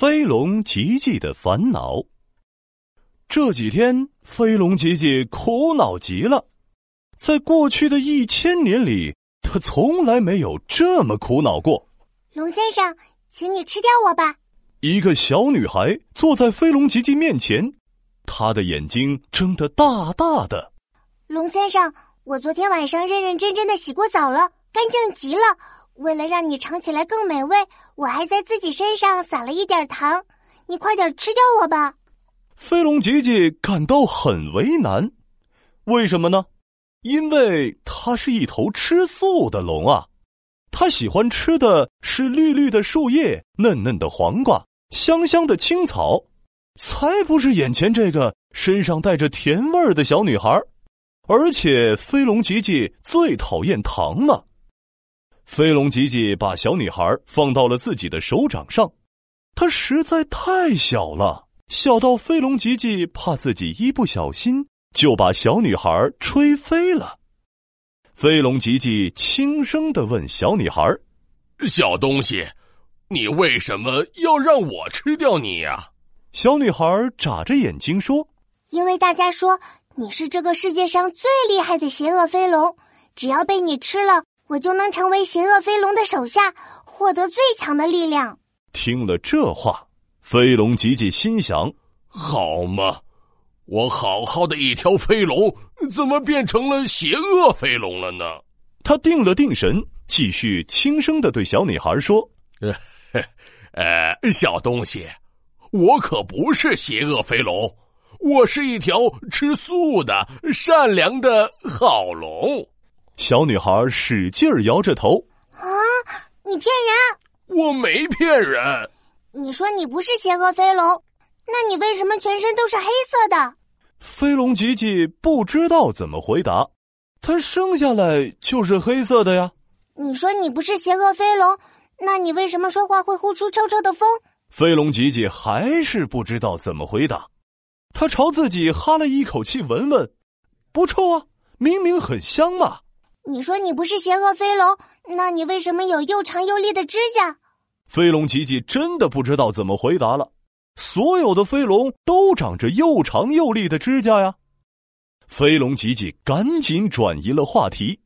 飞龙吉吉的烦恼。这几天，飞龙吉吉苦恼极了。在过去的一千年里，他从来没有这么苦恼过。龙先生，请你吃掉我吧。一个小女孩坐在飞龙吉吉面前，她的眼睛睁得大大的。龙先生，我昨天晚上认认真真的洗过澡了，干净极了。为了让你尝起来更美味，我还在自己身上撒了一点糖。你快点吃掉我吧！飞龙吉吉感到很为难，为什么呢？因为它是一头吃素的龙啊，它喜欢吃的是绿绿的树叶、嫩嫩的黄瓜、香香的青草，才不是眼前这个身上带着甜味儿的小女孩。而且飞龙吉吉最讨厌糖了。飞龙吉吉把小女孩放到了自己的手掌上，她实在太小了，小到飞龙吉吉怕自己一不小心就把小女孩吹飞了。飞龙吉吉轻声的问小女孩：“小东西，你为什么要让我吃掉你呀？”小女孩眨着眼睛说：“因为大家说你是这个世界上最厉害的邪恶飞龙，只要被你吃了。”我就能成为邪恶飞龙的手下，获得最强的力量。听了这话，飞龙吉吉心想：好嘛，我好好的一条飞龙，怎么变成了邪恶飞龙了呢？他定了定神，继续轻声的对小女孩说：“ 呃，小东西，我可不是邪恶飞龙，我是一条吃素的善良的好龙。”小女孩使劲儿摇着头。啊！你骗人！我没骗人。你说你不是邪恶飞龙，那你为什么全身都是黑色的？飞龙吉吉不知道怎么回答。他生下来就是黑色的呀。你说你不是邪恶飞龙，那你为什么说话会呼出臭臭的风？飞龙吉吉还是不知道怎么回答。他朝自己哈了一口气，闻闻，不臭啊，明明很香嘛。你说你不是邪恶飞龙，那你为什么有又长又利的指甲？飞龙吉吉真的不知道怎么回答了。所有的飞龙都长着又长又利的指甲呀。飞龙吉吉赶紧转移了话题。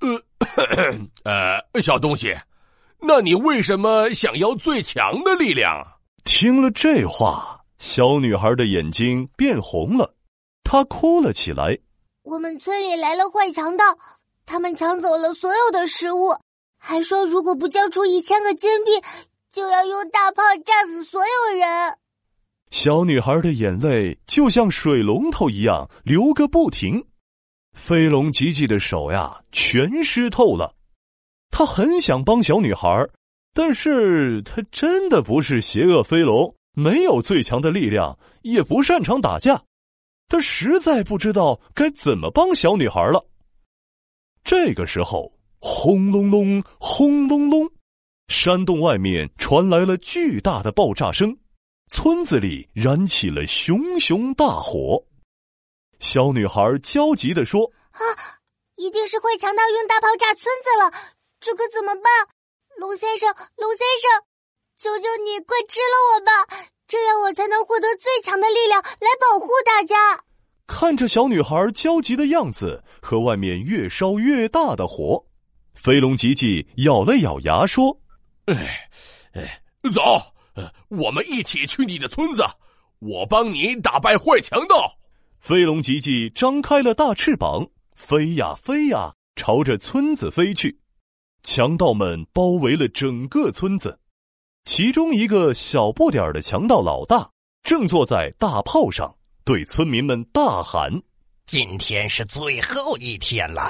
呃，呃，小东西，那你为什么想要最强的力量？听了这话，小女孩的眼睛变红了，她哭了起来。我们村里来了坏强盗。他们抢走了所有的食物，还说如果不交出一千个金币，就要用大炮炸死所有人。小女孩的眼泪就像水龙头一样流个不停，飞龙吉吉的手呀全湿透了。他很想帮小女孩，但是他真的不是邪恶飞龙，没有最强的力量，也不擅长打架，他实在不知道该怎么帮小女孩了。这个时候，轰隆隆，轰隆隆，山洞外面传来了巨大的爆炸声，村子里燃起了熊熊大火。小女孩焦急的说：“啊，一定是坏强盗用大炮炸村子了，这可怎么办？龙先生，龙先生，求求你快吃了我吧，这样我才能获得最强的力量来保护大家。”看着小女孩焦急的样子和外面越烧越大的火，飞龙吉吉咬了咬牙说：“哎，哎，走，我们一起去你的村子，我帮你打败坏强盗。”飞龙吉吉张开了大翅膀，飞呀飞呀，朝着村子飞去。强盗们包围了整个村子，其中一个小不点儿的强盗老大正坐在大炮上。对村民们大喊：“今天是最后一天了，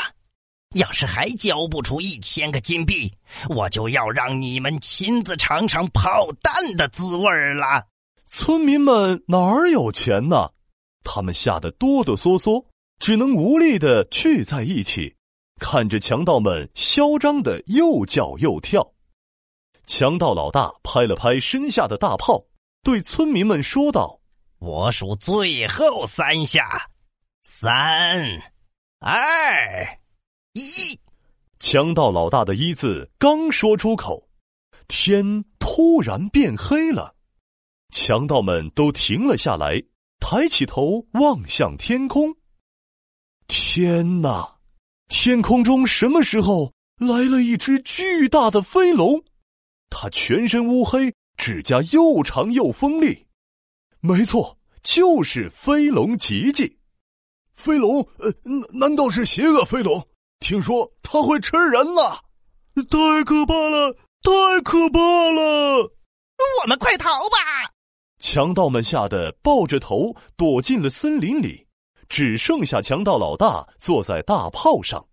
要是还交不出一千个金币，我就要让你们亲自尝尝炮弹的滋味了。”村民们哪儿有钱呢？他们吓得哆哆嗦嗦，只能无力的聚在一起，看着强盗们嚣张的又叫又跳。强盗老大拍了拍身下的大炮，对村民们说道。我数最后三下，三、二、一。强盗老大的“一”字刚说出口，天突然变黑了，强盗们都停了下来，抬起头望向天空。天哪！天空中什么时候来了一只巨大的飞龙？它全身乌黑，指甲又长又锋利。没错，就是飞龙吉吉。飞龙，呃，难道是邪恶飞龙？听说它会吃人呢！太可怕了，太可怕了！我们快逃吧！强盗们吓得抱着头躲进了森林里。只剩下强盗老大坐在大炮上，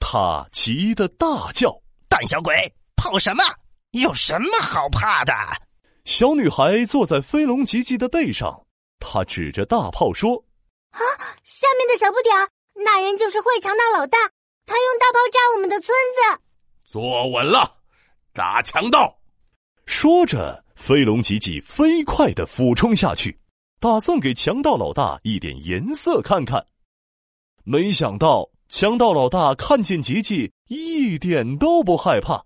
他急得大叫：“胆小鬼，跑什么？有什么好怕的？”小女孩坐在飞龙吉吉的背上，她指着大炮说：“啊，下面的小不点儿，那人就是坏强盗老大，他用大炮炸我们的村子。”坐稳了，打强盗！说着，飞龙吉吉飞快的俯冲下去。打算给强盗老大一点颜色看看，没想到强盗老大看见吉吉一点都不害怕，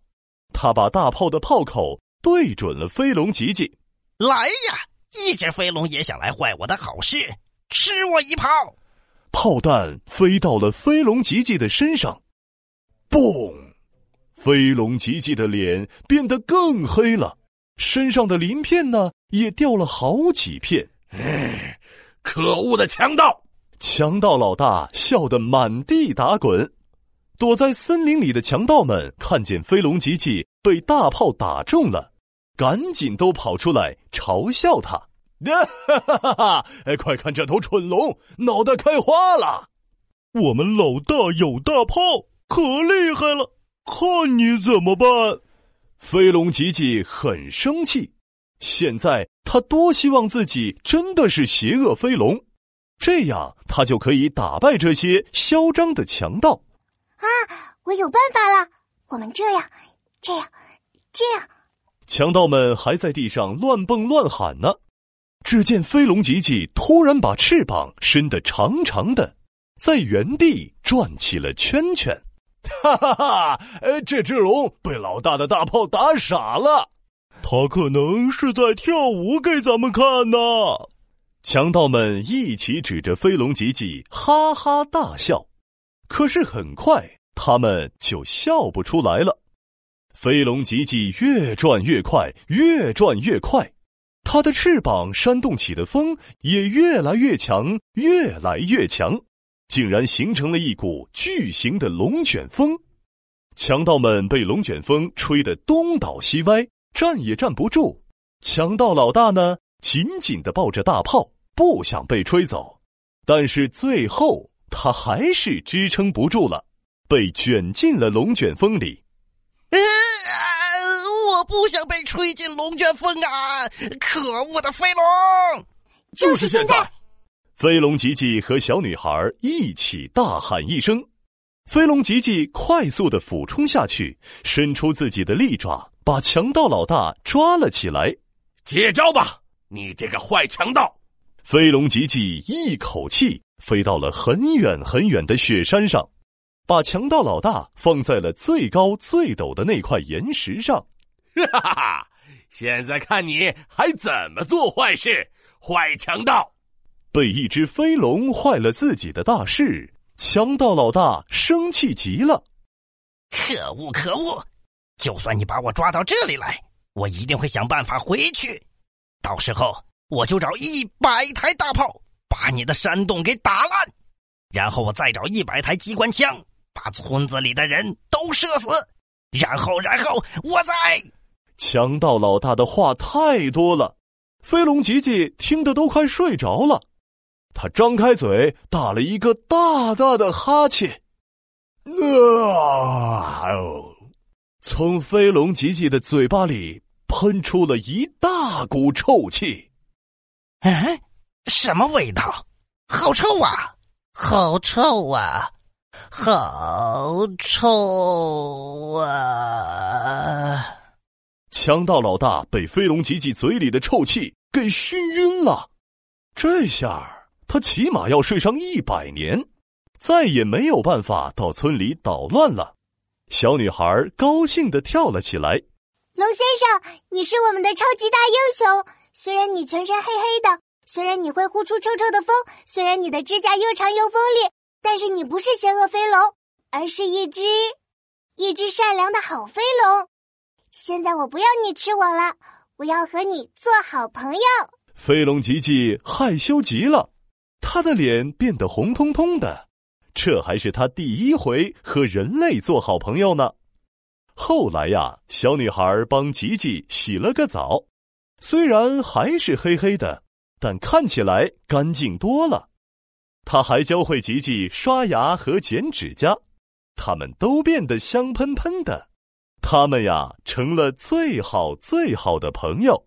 他把大炮的炮口对准了飞龙吉吉。来呀！一只飞龙也想来坏我的好事，吃我一炮！炮弹飞到了飞龙吉吉的身上，嘣！飞龙吉吉的脸变得更黑了，身上的鳞片呢也掉了好几片。嗯，可恶的强盗！强盗老大笑得满地打滚。躲在森林里的强盗们看见飞龙吉吉被大炮打中了，赶紧都跑出来嘲笑他。哈哈哈哈！哎，快看这头蠢龙，脑袋开花了！我们老大有大炮，可厉害了，看你怎么办！飞龙吉吉很生气。现在他多希望自己真的是邪恶飞龙，这样他就可以打败这些嚣张的强盗。啊，我有办法了！我们这样，这样，这样。强盗们还在地上乱蹦乱喊呢。只见飞龙吉吉突然把翅膀伸得长长的，在原地转起了圈圈。哈哈哈！呃，这只龙被老大的大炮打傻了。他可能是在跳舞给咱们看呢。强盗们一起指着飞龙吉吉哈哈大笑，可是很快他们就笑不出来了。飞龙吉吉越转越快，越转越快，它的翅膀扇动起的风也越来越强，越来越强，竟然形成了一股巨型的龙卷风。强盗们被龙卷风吹得东倒西歪。站也站不住，强盗老大呢，紧紧的抱着大炮，不想被吹走。但是最后他还是支撑不住了，被卷进了龙卷风里。啊！我不想被吹进龙卷风啊！可恶的飞龙！就是现在！飞龙吉吉和小女孩一起大喊一声，飞龙吉吉快速的俯冲下去，伸出自己的利爪。把强盗老大抓了起来，接招吧！你这个坏强盗！飞龙吉吉一口气飞到了很远很远的雪山上，把强盗老大放在了最高最陡的那块岩石上。哈哈哈！现在看你还怎么做坏事，坏强盗！被一只飞龙坏了自己的大事，强盗老大生气极了。可恶！可恶！就算你把我抓到这里来，我一定会想办法回去。到时候我就找一百台大炮，把你的山洞给打烂，然后我再找一百台机关枪，把村子里的人都射死。然后，然后我再……强盗老大的话太多了，飞龙吉吉听得都快睡着了。他张开嘴，打了一个大大的哈欠。啊！从飞龙吉吉的嘴巴里喷出了一大股臭气。哎，什么味道？好臭啊！好臭啊！好臭啊！强盗老大被飞龙吉吉嘴里的臭气给熏晕了，这下他起码要睡上一百年，再也没有办法到村里捣乱了。小女孩高兴的跳了起来。龙先生，你是我们的超级大英雄，虽然你全身黑黑的，虽然你会呼出臭臭的风，虽然你的指甲又长又锋利，但是你不是邪恶飞龙，而是一只一只善良的好飞龙。现在我不要你吃我了，我要和你做好朋友。飞龙吉吉害羞极了，他的脸变得红彤彤的。这还是他第一回和人类做好朋友呢。后来呀，小女孩帮吉吉洗了个澡，虽然还是黑黑的，但看起来干净多了。他还教会吉吉刷牙和剪指甲，他们都变得香喷喷的。他们呀，成了最好最好的朋友。